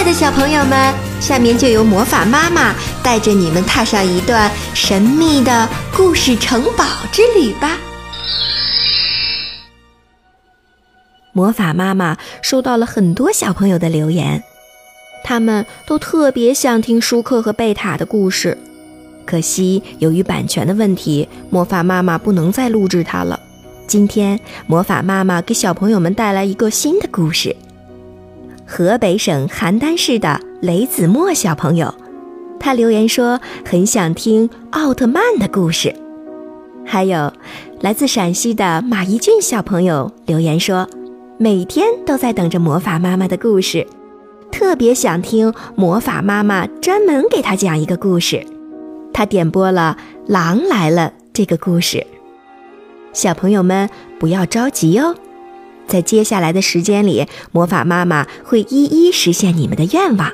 爱的小朋友们，下面就由魔法妈妈带着你们踏上一段神秘的故事城堡之旅吧。魔法妈妈收到了很多小朋友的留言，他们都特别想听舒克和贝塔的故事。可惜由于版权的问题，魔法妈妈不能再录制它了。今天，魔法妈妈给小朋友们带来一个新的故事。河北省邯郸市的雷子墨小朋友，他留言说很想听奥特曼的故事。还有，来自陕西的马一俊小朋友留言说，每天都在等着魔法妈妈的故事，特别想听魔法妈妈专门给他讲一个故事。他点播了《狼来了》这个故事。小朋友们不要着急哦，在接下来的时间里，魔法妈妈会一一实现你们的愿望。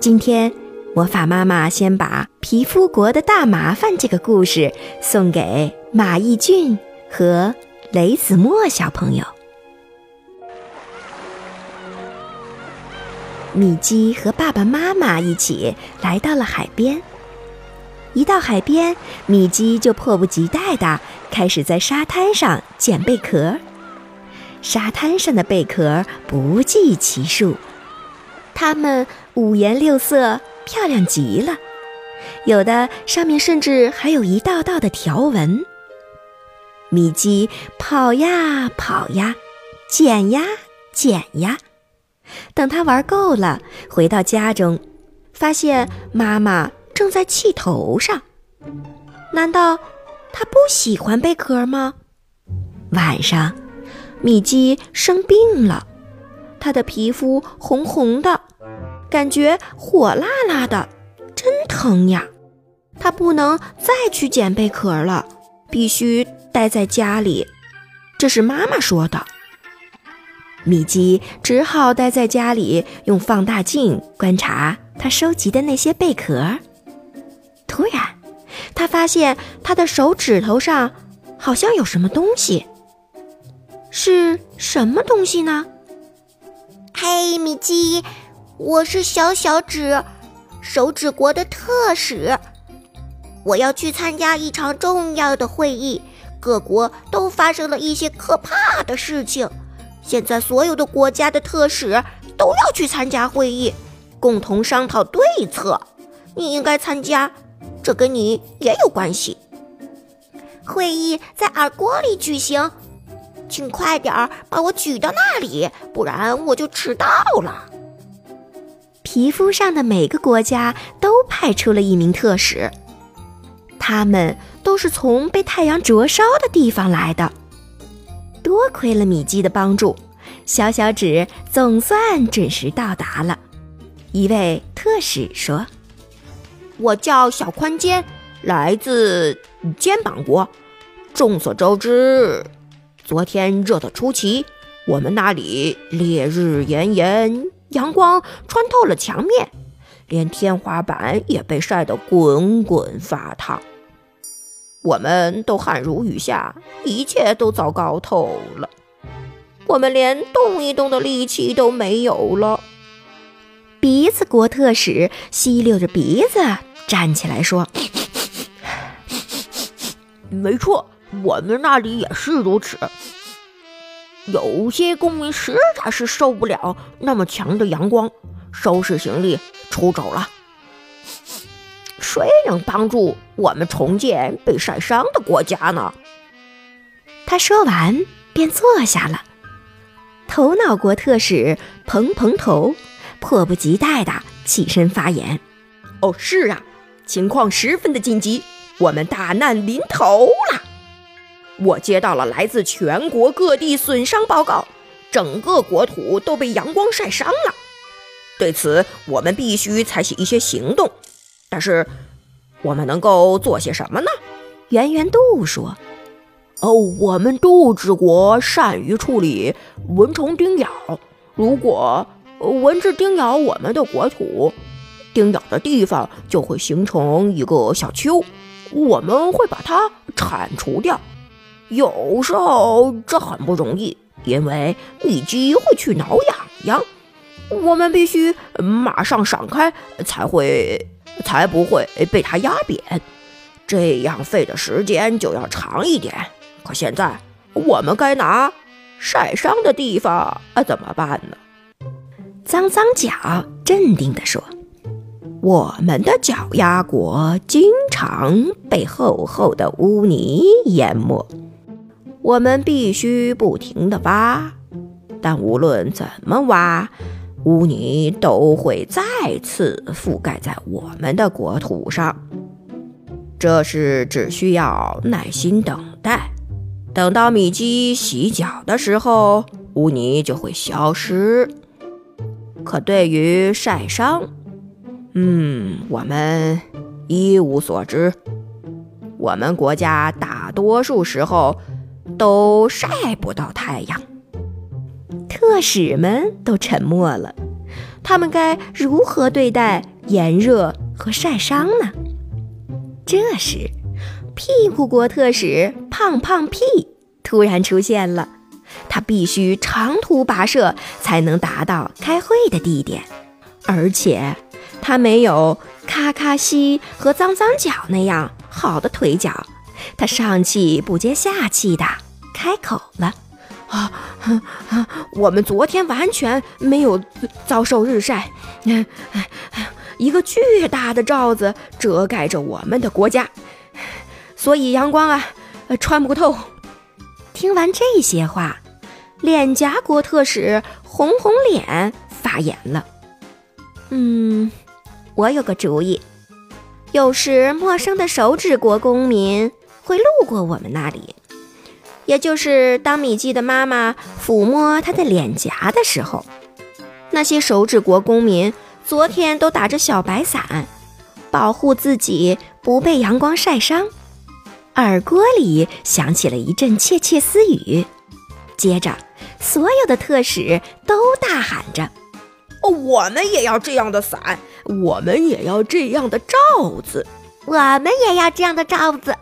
今天，魔法妈妈先把《皮肤国的大麻烦》这个故事送给马义俊和雷子墨小朋友。米基和爸爸妈妈一起来到了海边。一到海边，米基就迫不及待地开始在沙滩上捡贝壳。沙滩上的贝壳不计其数，它们五颜六色，漂亮极了。有的上面甚至还有一道道的条纹。米基跑呀跑呀，捡呀捡呀，等他玩够了，回到家中，发现妈妈。正在气头上，难道他不喜欢贝壳吗？晚上，米基生病了，他的皮肤红红的，感觉火辣辣的，真疼呀！他不能再去捡贝壳了，必须待在家里。这是妈妈说的。米基只好待在家里，用放大镜观察他收集的那些贝壳。突然，他发现他的手指头上好像有什么东西。是什么东西呢？嘿，米基，我是小小指，手指国的特使。我要去参加一场重要的会议，各国都发生了一些可怕的事情。现在所有的国家的特使都要去参加会议，共同商讨对策。你应该参加。这跟你也有关系。会议在耳郭里举行，请快点儿把我举到那里，不然我就迟到了。皮肤上的每个国家都派出了一名特使，他们都是从被太阳灼烧的地方来的。多亏了米基的帮助，小小指总算准时到达了。一位特使说。我叫小宽肩，来自肩膀国。众所周知，昨天热得出奇，我们那里烈日炎炎，阳光穿透了墙面，连天花板也被晒得滚滚发烫。我们都汗如雨下，一切都糟糕透了。我们连动一动的力气都没有了。鼻子国特使吸溜着鼻子。站起来说：“没错，我们那里也是如此。有些公民实在是受不了那么强的阳光，收拾行李出走了。谁能帮助我们重建被晒伤的国家呢？”他说完便坐下了。头脑国特使蓬蓬头迫不及待地起身发言：“哦，是啊。”情况十分的紧急，我们大难临头了。我接到了来自全国各地损伤报告，整个国土都被阳光晒伤了。对此，我们必须采取一些行动。但是，我们能够做些什么呢？圆圆度说：“哦，我们杜之国善于处理蚊虫叮咬。如果蚊子叮咬我们的国土，叮咬的地方就会形成一个小丘，我们会把它铲除掉。有时候这很不容易，因为米鸡会去挠痒痒，我们必须马上闪开，才会才不会被它压扁。这样费的时间就要长一点。可现在我们该拿晒伤的地方啊怎么办呢？脏脏脚镇定地说：“我们的脚丫国经常被厚厚的污泥淹没，我们必须不停地挖。但无论怎么挖，污泥都会再次覆盖在我们的国土上。这是只需要耐心等待，等到米基洗脚的时候，污泥就会消失。”可对于晒伤，嗯，我们一无所知。我们国家大多数时候都晒不到太阳。特使们都沉默了，他们该如何对待炎热和晒伤呢？这时，屁股国特使胖胖屁突然出现了。他必须长途跋涉才能达到开会的地点，而且他没有咔咔西和脏脏脚那样好的腿脚。他上气不接下气的开口了：“啊，我们昨天完全没有遭受日晒，一个巨大的罩子遮盖着我们的国家，所以阳光啊，穿不透。”听完这些话。脸颊国特使红红脸发言了：“嗯，我有个主意。有时陌生的手指国公民会路过我们那里，也就是当米基的妈妈抚摸他的脸颊的时候，那些手指国公民昨天都打着小白伞，保护自己不被阳光晒伤。耳郭里响起了一阵窃窃私语，接着。”所有的特使都大喊着：“哦，我们也要这样的伞，我们也要这样的罩子，我们也要这样的罩子。”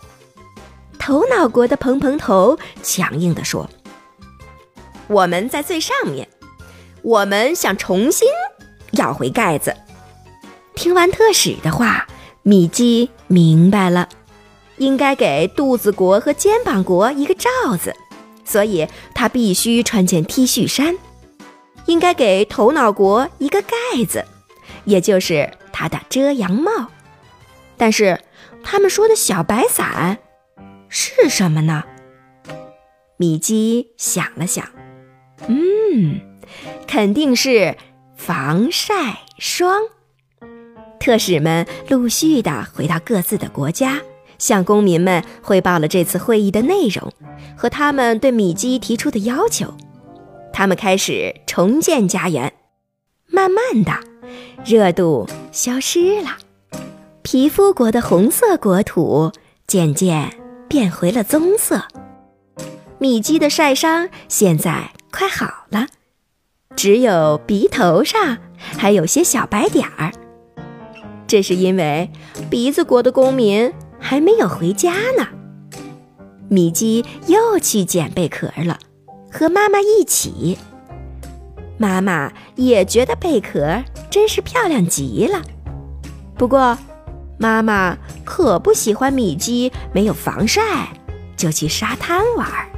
头脑国的蓬蓬头强硬地说：“我们在最上面，我们想重新要回盖子。”听完特使的话，米基明白了，应该给肚子国和肩膀国一个罩子。所以他必须穿件 T 恤衫，应该给头脑国一个盖子，也就是他的遮阳帽。但是他们说的小白伞是什么呢？米基想了想，嗯，肯定是防晒霜。特使们陆续的回到各自的国家。向公民们汇报了这次会议的内容和他们对米基提出的要求。他们开始重建家园。慢慢的，热度消失了，皮肤国的红色国土渐渐变回了棕色。米基的晒伤现在快好了，只有鼻头上还有些小白点儿。这是因为鼻子国的公民。还没有回家呢，米基又去捡贝壳了，和妈妈一起。妈妈也觉得贝壳真是漂亮极了，不过妈妈可不喜欢米基没有防晒就去沙滩玩儿。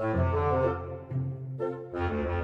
Thank you.